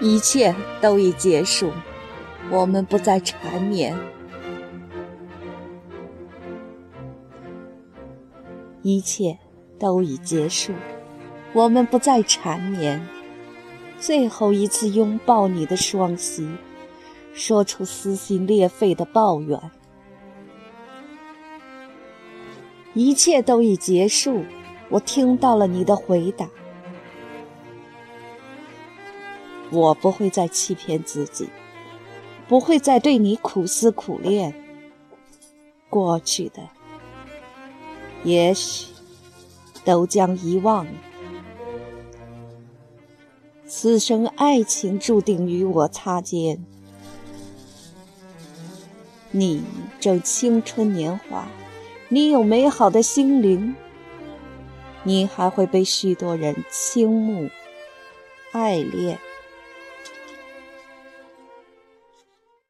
一切都已结束，我们不再缠绵。一切都已结束，我们不再缠绵。最后一次拥抱你的双膝，说出撕心裂肺的抱怨。一切都已结束，我听到了你的回答。我不会再欺骗自己，不会再对你苦思苦恋。过去的，也许都将遗忘。此生爱情注定与我擦肩。你正青春年华，你有美好的心灵，你还会被许多人倾慕、爱恋。